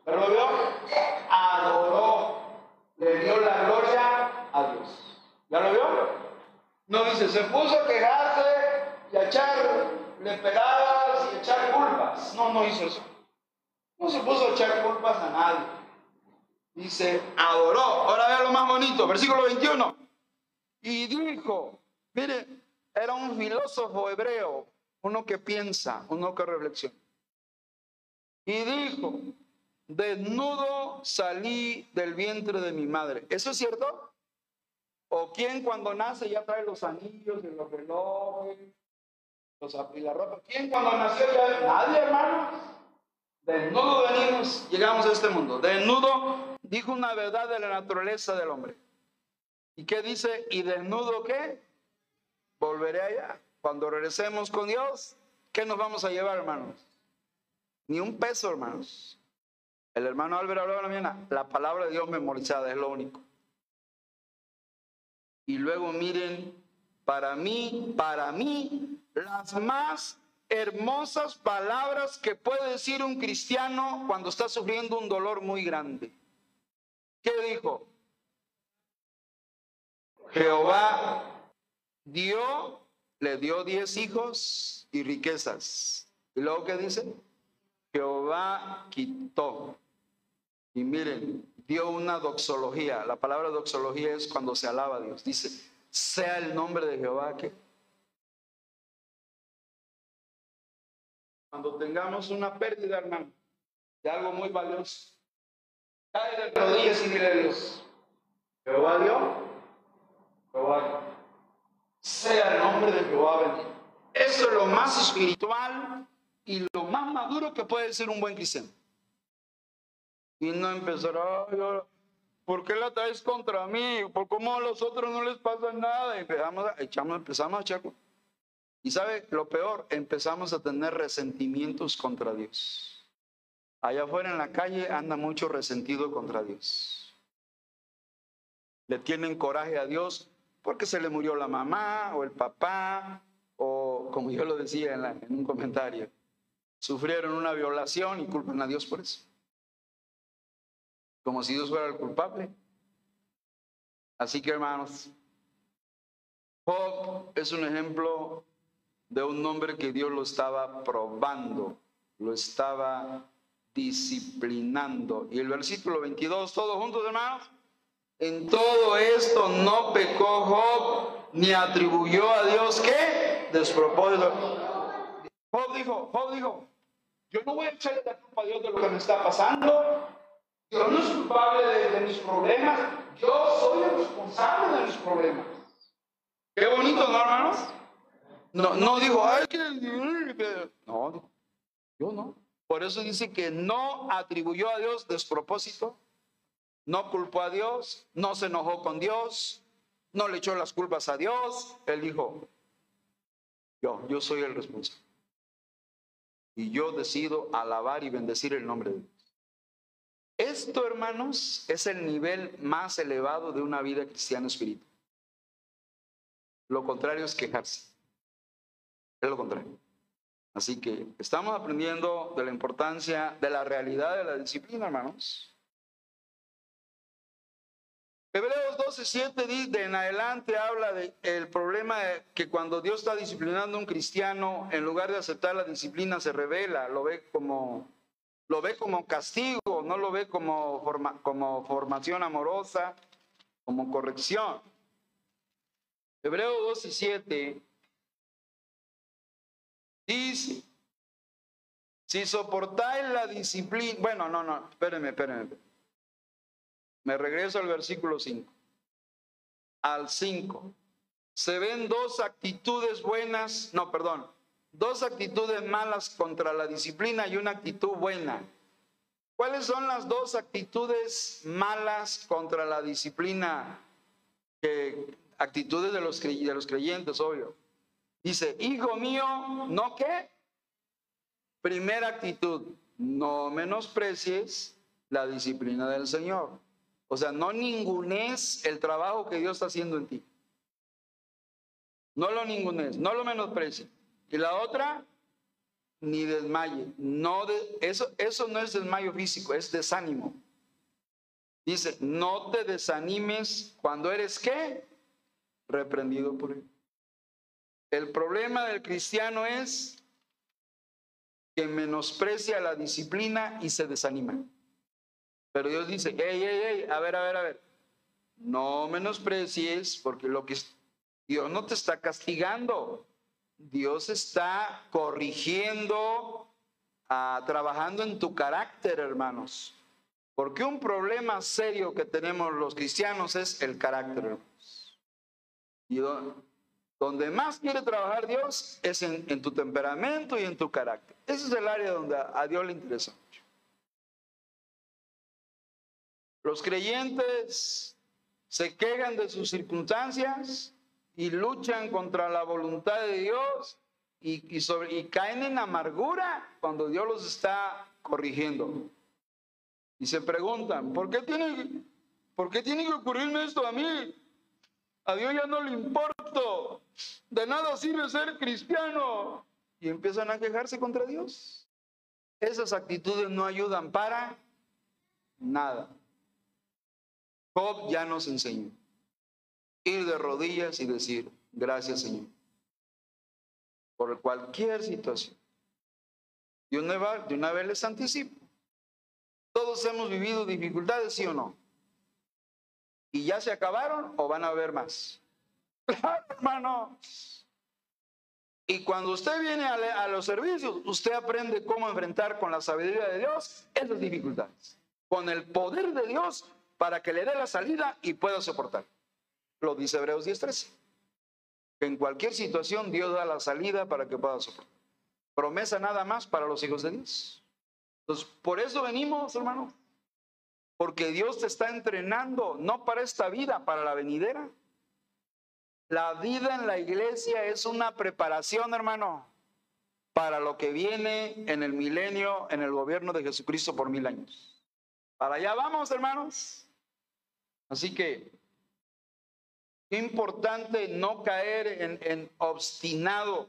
¿Pero vio? Adoró. Le dio la gloria a Dios. ¿Ya lo vio? No dice, se puso a quejarse y a echarle pegadas y echar culpas. No, no hizo eso. No se puso a echar culpas a nadie. Dice, adoró. Ahora vea lo más bonito, versículo 21. Y dijo, mire, era un filósofo hebreo, uno que piensa, uno que reflexiona. Y dijo, desnudo salí del vientre de mi madre. ¿Eso es cierto? ¿O quién cuando nace ya trae los anillos y los relojes los, y la ropa? ¿Quién cuando nació ya? Nadie, hermanos. Desnudo venimos, llegamos a este mundo. Desnudo dijo una verdad de la naturaleza del hombre. ¿Y qué dice? ¿Y desnudo qué? Volveré allá. Cuando regresemos con Dios, ¿qué nos vamos a llevar, hermanos? Ni un peso, hermanos. El hermano Álvaro hablaba la mañana, la palabra de Dios memorizada es lo único. Y luego miren, para mí, para mí, las más hermosas palabras que puede decir un cristiano cuando está sufriendo un dolor muy grande. ¿Qué dijo? Jehová dio, le dio diez hijos y riquezas. ¿Y luego qué dice? Jehová quitó. Y miren, dio una doxología. La palabra doxología es cuando se alaba a Dios. Dice, sea el nombre de Jehová que... Cuando tengamos una pérdida, hermano, de algo muy valioso, cae de rodillas y dile a Dios, Jehová dio, Jehová. Sea el nombre de Jehová bendito. Eso es lo más espiritual y lo más maduro que puede ser un buen cristiano. Y no empezar, "Ay, ahora, ¿por qué la traes contra mí? ¿Por cómo a los otros no les pasa nada? Y empezamos a, echamos, empezamos a echar. Y sabe, lo peor, empezamos a tener resentimientos contra Dios. Allá afuera en la calle anda mucho resentido contra Dios. Le tienen coraje a Dios porque se le murió la mamá o el papá o como yo lo decía en, la- en un comentario, sufrieron una violación y culpan a Dios por eso. Como si Dios fuera el culpable. Así que hermanos, Job es un ejemplo de un hombre que Dios lo estaba probando, lo estaba disciplinando. Y el versículo 22, todos juntos hermanos. En todo esto no pecó Job ni atribuyó a Dios qué? Despropósito. Job dijo, Job dijo, yo no voy a echarle la culpa a Dios de lo que me está pasando. Dios no es culpable de, mis problemas. Yo soy el responsable de mis problemas. Qué bonito, ¿no, hermanos? No, no dijo, ay, que... No, yo no. Por eso dice que no atribuyó a Dios despropósito, no culpó a Dios, no se enojó con Dios, no le echó las culpas a Dios. Él dijo, yo, yo soy el responsable. Y yo decido alabar y bendecir el nombre de Dios. Esto, hermanos, es el nivel más elevado de una vida cristiana espiritual. Lo contrario es quejarse. Es lo contrario. Así que estamos aprendiendo de la importancia de la realidad de la disciplina, hermanos. Hebreos 12, 7 de en adelante habla del problema de que cuando Dios está disciplinando a un cristiano, en lugar de aceptar la disciplina, se revela, lo ve como, lo ve como castigo, no lo ve como, forma- como formación amorosa, como corrección. Hebreos 12, 7 dice, si soportáis la disciplina, bueno, no, no, espérenme, espérenme. Me regreso al versículo 5. Al 5. se ven dos actitudes buenas, no, perdón, dos actitudes malas contra la disciplina y una actitud buena. ¿Cuáles son las dos actitudes malas contra la disciplina? Actitudes de los, de los creyentes, obvio. Dice, hijo mío, ¿no qué? Primera actitud, no menosprecies la disciplina del Señor. O sea, no ningunes el trabajo que Dios está haciendo en ti. No lo ningunes, no lo menosprecies. Y la otra, ni desmaye. No de, eso, eso no es desmayo físico, es desánimo. Dice, no te desanimes cuando eres qué? Reprendido por él. El problema del cristiano es que menosprecia la disciplina y se desanima. Pero Dios dice, hey, hey, hey, a ver, a ver, a ver, no menosprecies porque lo que Dios no te está castigando, Dios está corrigiendo, ah, trabajando en tu carácter, hermanos. Porque un problema serio que tenemos los cristianos es el carácter. Y donde más quiere trabajar Dios es en, tu temperamento y en tu carácter. Ese es el área donde a, Dios le interesa Los creyentes se quejan de sus circunstancias y luchan contra la voluntad de Dios y, caen en amargura cuando Dios los está corrigiendo. Y se preguntan, ¿por qué tiene, ¿por qué tiene que ocurrirme esto a mí? A Dios ya no le importa. De nada sirve ser cristiano. Y empiezan a quejarse contra Dios. Esas actitudes no ayudan para nada. Job ya nos enseñó ir de rodillas y decir, gracias Señor, por cualquier situación. Y una, de una vez les anticipo, todos hemos vivido dificultades, sí o no. ¿Y ya se acabaron o van a haber más? [LAUGHS] Claro, hermano. Y cuando usted viene a, los servicios, usted aprende cómo enfrentar con la sabiduría de Dios esas dificultades. Con el poder de Dios para que le dé la salida y pueda soportar. Lo dice Hebreos 10:13. Que en cualquier situación Dios da la salida para que pueda soportar. Promesa nada más para los hijos de Dios. Entonces, por eso venimos, hermano. Porque Dios te está entrenando, no para esta vida, para la venidera. La vida en la iglesia es una preparación, hermano, para lo que viene en el milenio, en el gobierno de Jesucristo por mil años. Para allá vamos, hermanos. Así que importante no caer en, obstinado.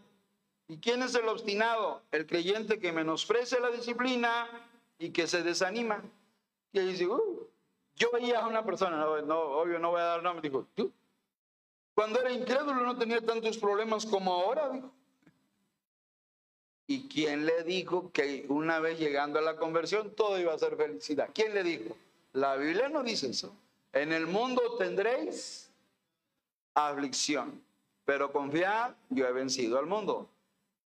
¿Y quién es el obstinado? El creyente que menosprecia la disciplina y que se desanima. Y dice, uh, yo veía a una persona, no, obvio no voy a dar nombre, dijo, tú, cuando era incrédulo no tenía tantos problemas como ahora, dijo. ¿Y quién le dijo que una vez llegando a la conversión todo iba a ser felicidad? ¿Quién le dijo? La Biblia no dice eso. En el mundo tendréis aflicción. Pero confiad, yo he vencido al mundo.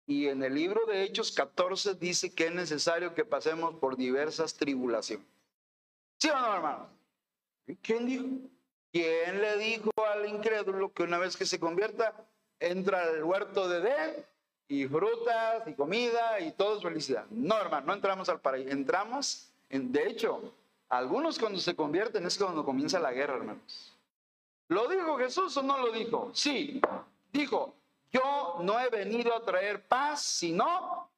Y en el libro de Hechos 14 dice que es necesario que pasemos por diversas tribulaciones. ¿Sí o no, hermano? ¿Quién dijo? ¿Quién le dijo al incrédulo que una vez que se convierta, entra al huerto de Edén y frutas y comida y todo es felicidad? No, hermano, no entramos al paraíso. Entramos, en, de hecho, algunos cuando se convierten es cuando comienza la guerra, hermanos. ¿Lo dijo Jesús o no lo dijo? Sí, dijo, yo no he venido a traer paz, sino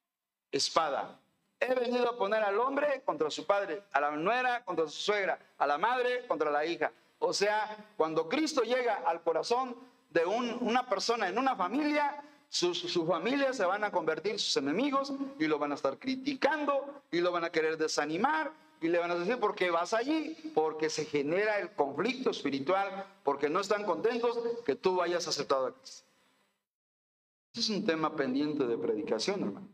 espada. He venido a poner al hombre contra su padre, a la nuera contra su suegra, a la madre contra la hija. O sea, cuando Cristo llega al corazón de una persona en una familia, sus, sus familias se van a convertir sus enemigos y lo van a estar criticando y lo van a querer desanimar y le van a decir, ¿por qué vas allí? Porque se genera el conflicto espiritual, porque no están contentos que tú hayas aceptado a Cristo. Ese es un tema pendiente de predicación, hermano.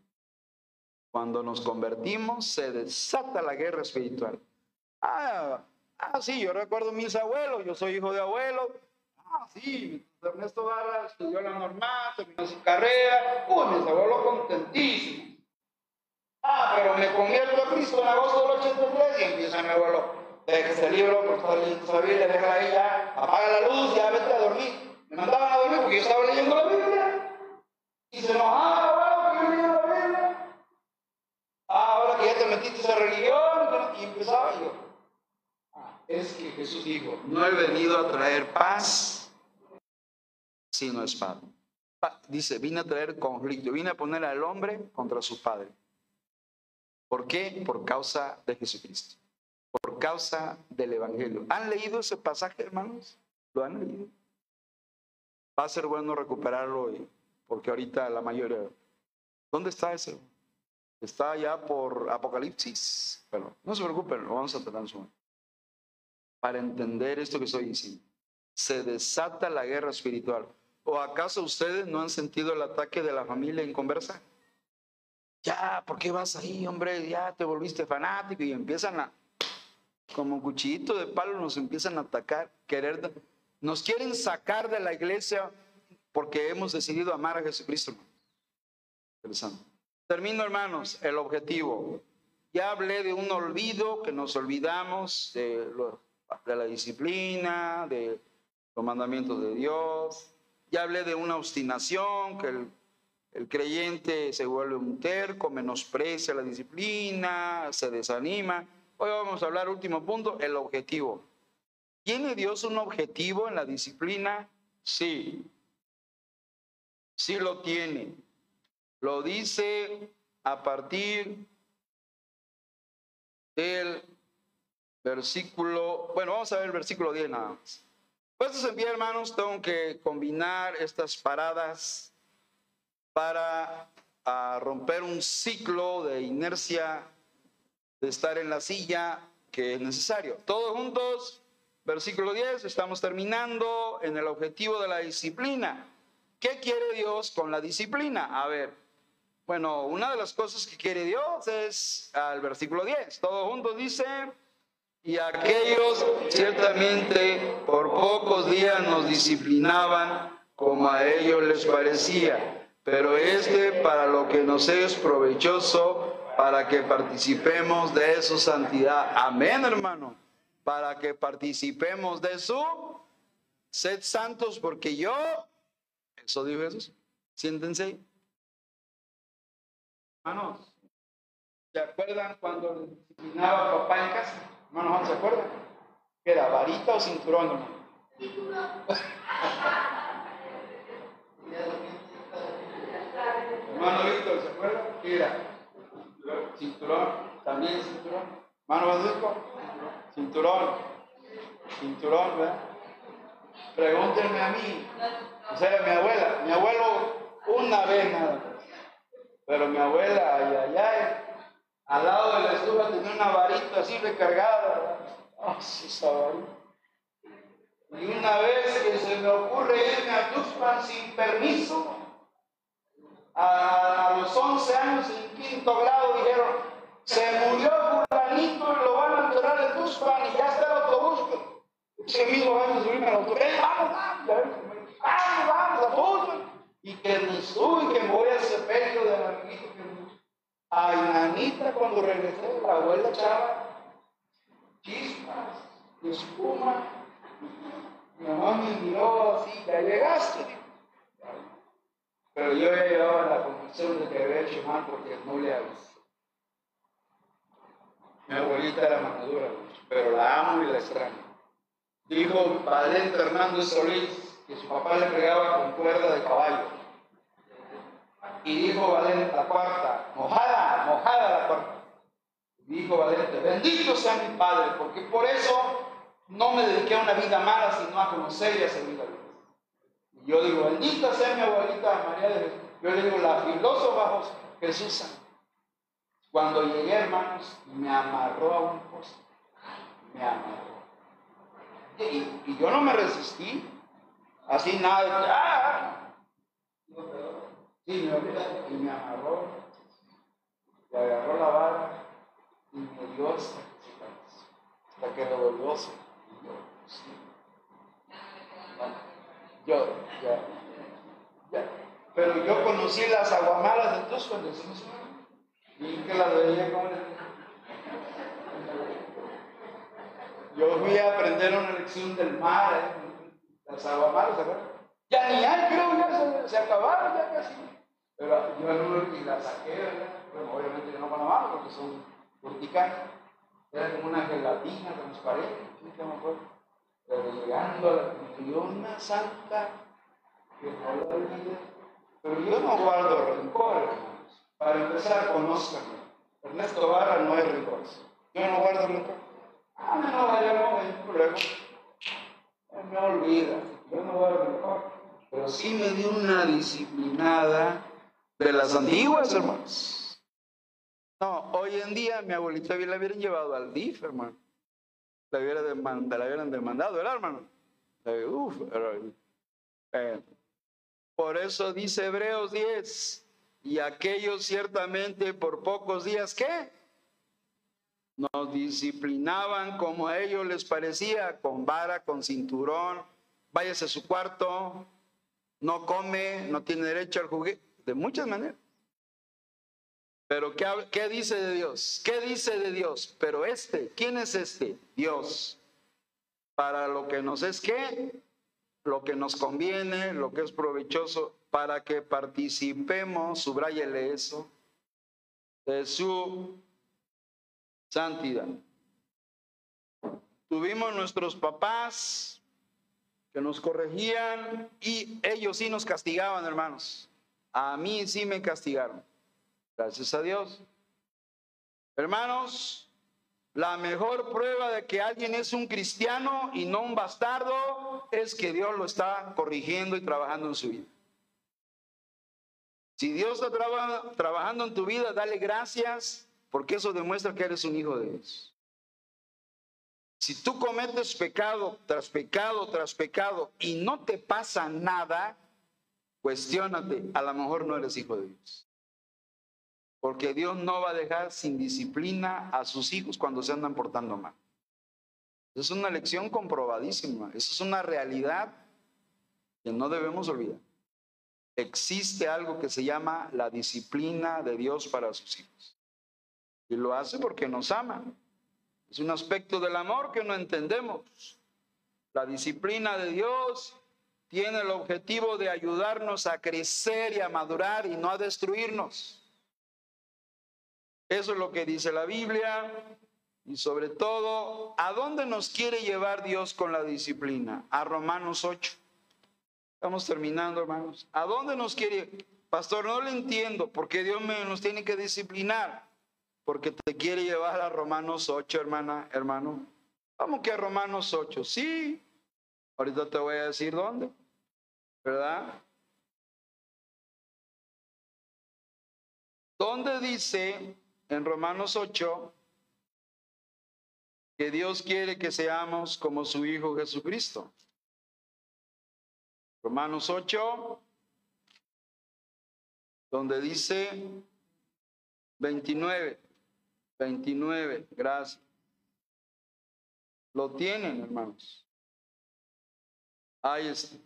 Cuando nos convertimos, se desata la guerra espiritual. Ah, ah, sí, yo recuerdo mis abuelos, yo soy hijo de abuelo. Ah, sí, Ernesto Barra estudió la normal, terminó su carrera. Uy, mis abuelos contentísimos. Ah, pero me convierto a Cristo en agosto del 83 y empieza mi abuelo. Deja ese libro, por le deja ahí ya, apaga la luz, ya vete a dormir. Me mandaban a dormir porque yo estaba leyendo la Biblia. Y se enojaba, bueno, porque yo leía la Biblia. Ah, ahora que ya te metiste a religión. Y empezaba yo. Ah, es que Jesús dijo, no he venido a traer paz, sino espada. Pa- Dice, vine a traer conflicto, vine a poner al hombre contra su padre. ¿Por qué? Por causa de Jesucristo. Por causa del Evangelio. ¿Han leído ese pasaje, hermanos? ¿Lo han leído? Va a ser bueno recuperarlo hoy, porque ahorita la mayoría... ¿Dónde está ese? Está ya por Apocalipsis. Pero no se preocupen, lo vamos a tratar en su momento. Para entender esto que estoy diciendo. Se desata la guerra espiritual. ¿O acaso ustedes no han sentido el ataque de la familia en conversa? Ya, ¿por qué vas ahí, hombre? Ya te volviste fanático y empiezan a, como cuchillito de palo, nos empiezan a atacar, querer, nos quieren sacar de la iglesia porque hemos decidido amar a Jesucristo. Interesante. Termino, hermanos, el objetivo. Ya hablé de un olvido, que nos olvidamos de, de la disciplina, de los mandamientos de Dios. Ya hablé de una obstinación, que el, el creyente se vuelve un terco, menosprecia la disciplina, se desanima. Hoy vamos a hablar, último punto, el objetivo. ¿Tiene Dios un objetivo en la disciplina? Sí. Sí lo tiene. Lo dice a partir del versículo, bueno, vamos a ver el versículo 10 nada más. Puestos en pie, hermanos, tengo que combinar estas paradas para ah, romper un ciclo de inercia de estar en la silla que es necesario. Todos juntos, versículo 10, estamos terminando en el objetivo de la disciplina. ¿Qué quiere Dios con la disciplina? A ver, bueno, una de las cosas que quiere Dios es al versículo 10. Todos juntos dice, y aquellos ciertamente por pocos días nos disciplinaban como a ellos les parecía, pero este para lo que nos es provechoso, para que participemos de su santidad. Amén, hermano. Para que participemos de su, sed santos porque yo, eso dijo Jesús, siéntense. Hermanos, ¿se acuerdan cuando disciplinaba a papá en casa? Hermano Juan, ¿se acuerdan? ¿Qué era, varita o cinturón, hermano? Hermano Víctor, ¿se acuerda? ¿Qué era? Cinturón, también cinturón. Hermano Badulco, cinturón, cinturón, ¿verdad? Pregúntenme a mí, o sea, mi abuela, mi abuelo una vez nada más. Pero mi abuela, ay, ay, ay, al lado de la estufa tenía una varita así recargada. Ah, sí, esa. Y una vez que se me ocurre irme a Tuxpan sin permiso, a, los 11 años en quinto grado dijeron, se murió fulanito y lo van a enterrar en Tuxpan y ya está el autobús. Ese mismo año subirme al autobús, "Eh, vamos, vamos, vamos, vamos, a. Y que me subo y que voy al sepelio del amiguito que. Ay, nanita, cuando regresé, la abuela echaba chispas, espuma. Mi mamá me miró así, ya llegaste. Pero yo ya llevaba la convicción de que había hecho mal porque no le avisé. Mi abuelita era madura, pero la amo y la extraño. Dijo Valente Hernández Solís que su papá le pegaba con cuerda de caballo. Y dijo Valente, la cuarta, mojada, mojada la cuarta. Dijo Valente, bendito sea mi padre, porque por eso no me dediqué a una vida mala, sino a conocer y a servir a Dios. Yo digo, bendita sea mi abuelita María de. Yo le digo, la filósofa Jesús. Cuando llegué, hermanos, me amarró a un poste. Me amarró. Y, yo no me resistí. Así nada de que, ¡ah! Sí, me y me amarró. Le agarró la vara y me dio hasta hasta que revolvió su- y yo, sí. Yo, ya, ya. Pero yo conocí las aguamalas de tus cuando decimos, y que las veía como Yo fui a aprender una lección del mar, ¿eh? las aguamalas, ¿se acuerdan? Ya ni hay, creo, ya se, acabaron, ya casi. Pero yo no, y la saqué, ¿verdad? Bueno, obviamente yo no mano porque son urticanas. Era como una gelatina transparente, que me acuerdo. Pero llegando a la comunión, una santa que no la olvide. Pero yo no guardo rencor, hermanos. Para empezar, conózcanme. Ernesto Barra no es rencor. Yo no guardo rencor. Ah, no vayamos, no hay problema. Me olvida. Yo no guardo rencor. Pero sí me dio una disciplinada de las antiguas, hermanos. No, hoy en día mi abuelita la hubieran llevado al DIF, hermano. La hubieran, demandado, ¿verdad, hermano? Eh, eh, por eso dice Hebreos 10, y aquellos ciertamente por pocos días, ¿qué? Nos disciplinaban como a ellos les parecía, con vara, con cinturón, váyase a su cuarto, no come, no tiene derecho al juguete, de muchas maneras. Pero ¿qué, ¿qué, dice de Dios? ¿Qué dice de Dios? Pero este, ¿quién es este? Dios. Para lo que nos es qué? Lo que nos conviene, lo que es provechoso, para que participemos, subrayele eso, de su santidad. Tuvimos nuestros papás que nos corregían y ellos sí nos castigaban, hermanos. A mí sí me castigaron. Gracias a Dios. Hermanos, la mejor prueba de que alguien es un cristiano y no un bastardo es que Dios lo está corrigiendo y trabajando en su vida. Si Dios está trabajando en tu vida, dale gracias porque eso demuestra que eres un hijo de Dios. Si tú cometes pecado tras pecado tras pecado y no te pasa nada, cuestiónate, a lo mejor no eres hijo de Dios. Porque Dios no va a dejar sin disciplina a sus hijos cuando se andan portando mal. Es una lección comprobadísima, eso es una realidad que no debemos olvidar. Existe algo que se llama la disciplina de Dios para sus hijos. Y lo hace porque nos ama. Es un aspecto del amor que no entendemos. La disciplina de Dios tiene el objetivo de ayudarnos a crecer y a madurar y no a destruirnos. Eso es lo que dice la Biblia y sobre todo, ¿a dónde nos quiere llevar Dios con la disciplina? A Romanos 8. Estamos terminando, hermanos. ¿A dónde nos quiere? Pastor, no le entiendo por qué Dios nos tiene que disciplinar porque te quiere llevar a Romanos 8, hermana, hermano. Vamos que a Romanos 8, sí. Ahorita te voy a decir dónde, ¿verdad? ¿Dónde dice en Romanos 8 que Dios quiere que seamos como su Hijo Jesucristo? Romanos 8, donde dice 29. 29, gracias. Lo tienen, hermanos. Ahí está.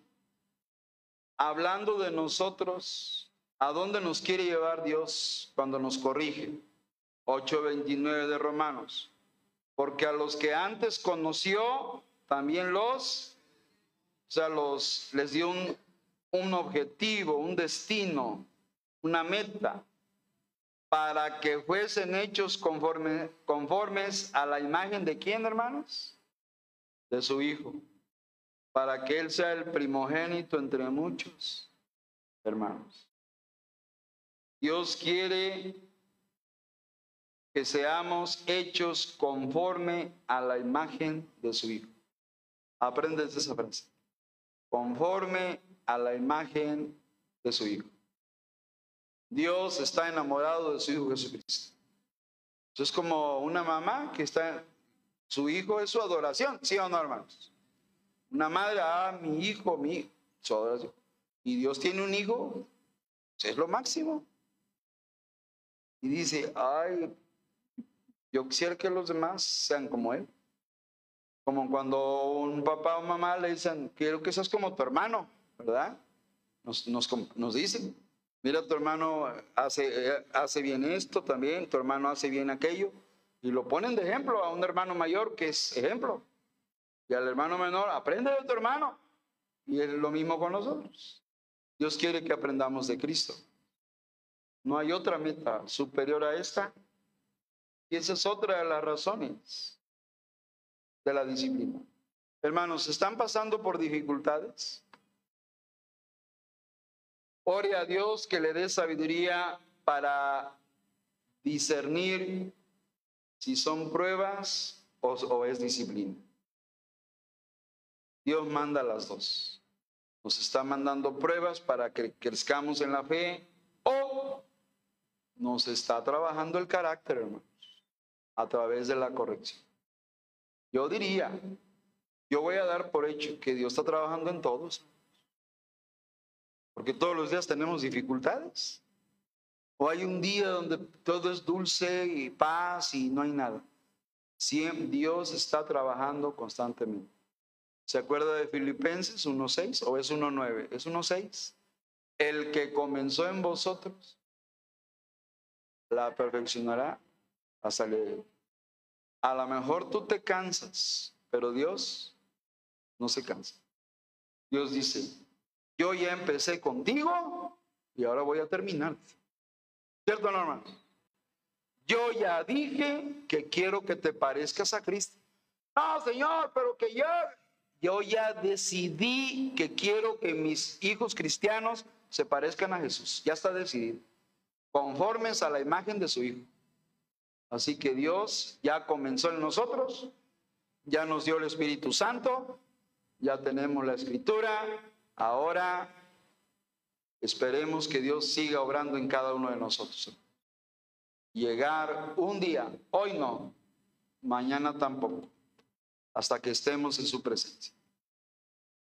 Hablando de nosotros, ¿a dónde nos quiere llevar Dios cuando nos corrige? 8.29 de Romanos. Porque a los que antes conoció, también los, o sea, los, les dio un, un objetivo, un destino, una meta para que fuesen hechos conforme, conformes a la imagen de quién, hermanos? De su Hijo, para que Él sea el primogénito entre muchos hermanos. Dios quiere que seamos hechos conforme a la imagen de su Hijo. Aprendes esa frase. Conforme a la imagen de su Hijo. Dios está enamorado de su Hijo Jesucristo. Eso es como una mamá que está, su hijo es su adoración, ¿sí o no, hermanos? Una madre, ah, mi hijo, mi hijo, su adoración. Y Dios tiene un hijo, es lo máximo. Y dice, ay, yo quisiera que los demás sean como él. Como cuando un papá o mamá le dicen, quiero que seas como tu hermano, ¿verdad? Nos, nos, nos dicen, Mira, tu hermano hace, hace bien esto también, tu hermano hace bien aquello. Y lo ponen de ejemplo a un hermano mayor que es ejemplo. Y al hermano menor, aprende de tu hermano. Y es lo mismo con nosotros. Dios quiere que aprendamos de Cristo. No hay otra meta superior a esta. Y esa es otra de las razones de la disciplina. Hermanos, ¿están pasando por dificultades? Ore a Dios que le dé sabiduría para discernir si son pruebas o, es disciplina. Dios manda las dos. Nos está mandando pruebas para que crezcamos en la fe o nos está trabajando el carácter, hermanos, a través de la corrección. Yo diría, yo voy a dar por hecho que Dios está trabajando en todos, porque todos los días tenemos dificultades. O hay un día donde todo es dulce y paz y no hay nada. Dios está trabajando constantemente. ¿Se acuerda de Filipenses 1.6 o es 1.9? Es 1.6. El que comenzó en vosotros la perfeccionará A lo mejor tú te cansas, pero Dios no se cansa. Dios dice, yo ya empecé contigo y ahora voy a terminar. ¿Cierto, Norma? Yo ya dije que quiero que te parezcas a Cristo. No, Señor, pero que ya yo ya decidí que quiero que mis hijos cristianos se parezcan a Jesús. Ya está decidido. Conformes a la imagen de su Hijo. Así que Dios ya comenzó en nosotros, ya nos dio el Espíritu Santo, ya tenemos la Escritura. Ahora esperemos que Dios siga obrando en cada uno de nosotros. Llegar un día, hoy no, mañana tampoco hasta que estemos en su presencia.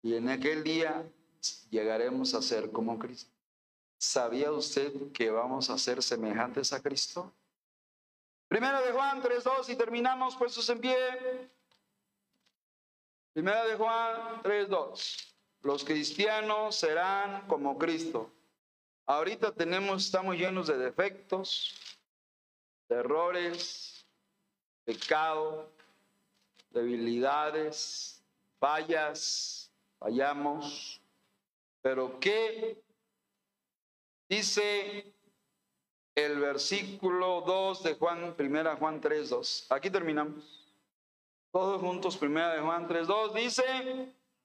Y en aquel día llegaremos a ser como Cristo. ¿Sabía usted que vamos a ser semejantes a Cristo? Primera de Juan 3.2 y terminamos puestos en pie. Primera de Juan 3.2. Los cristianos serán como Cristo. Ahorita tenemos, estamos llenos de defectos, de errores, pecado, debilidades, fallas, fallamos, pero ¿qué dice el versículo 2 de Juan, primera Juan 3, 2? Aquí terminamos. Todos juntos, primera de Juan 3, 2, dice,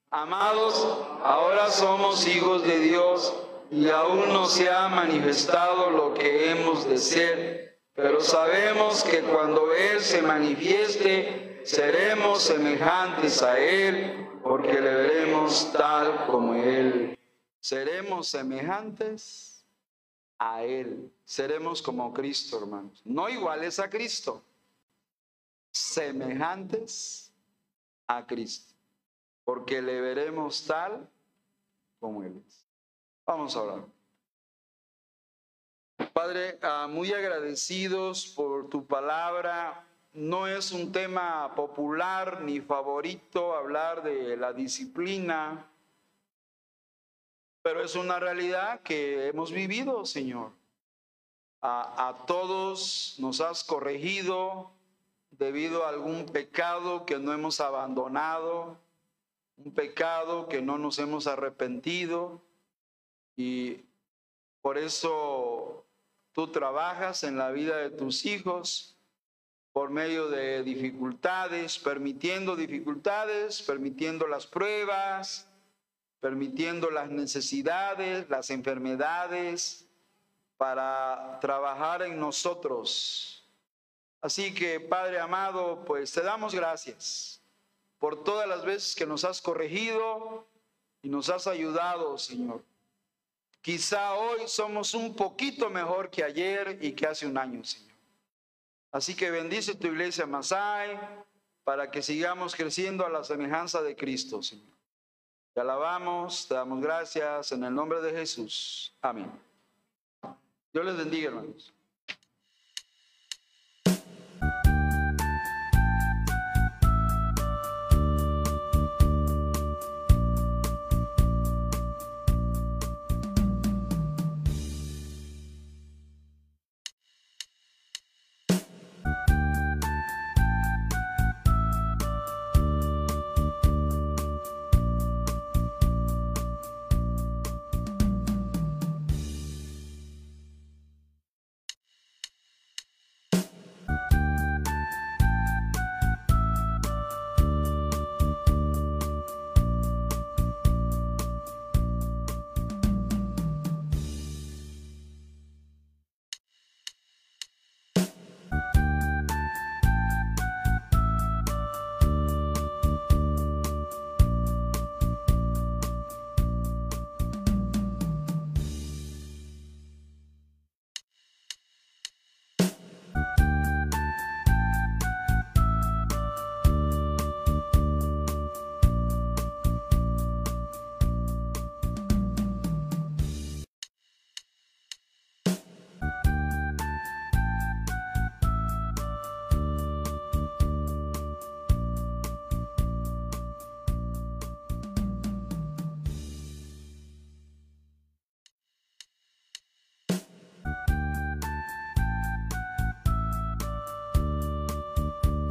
amados, ahora somos hijos de Dios y aún no se ha manifestado lo que hemos de ser, pero sabemos que cuando Él se manifieste, seremos semejantes a Él, porque le veremos tal como Él. Seremos semejantes a Él. Seremos como Cristo, hermanos. No iguales a Cristo, semejantes a Cristo, porque le veremos tal como Él es. Vamos a hablar. Padre, ah, muy agradecidos por tu palabra no es un tema popular ni favorito hablar de la disciplina, pero es una realidad que hemos vivido, Señor. A, todos nos has corregido debido a algún pecado que no hemos abandonado, un pecado que no nos hemos arrepentido y por eso tú trabajas en la vida de tus hijos por medio de dificultades, permitiendo dificultades, permitiendo las pruebas, permitiendo las necesidades, las enfermedades, para trabajar en nosotros. Así que, Padre amado, pues te damos gracias por todas las veces que nos has corregido y nos has ayudado, Señor. Quizá hoy somos un poquito mejor que ayer y que hace un año, Señor. Así que bendice tu iglesia Masai para que sigamos creciendo a la semejanza de Cristo, Señor. Te alabamos, te damos gracias en el nombre de Jesús. Amén. Dios les bendiga, hermanos.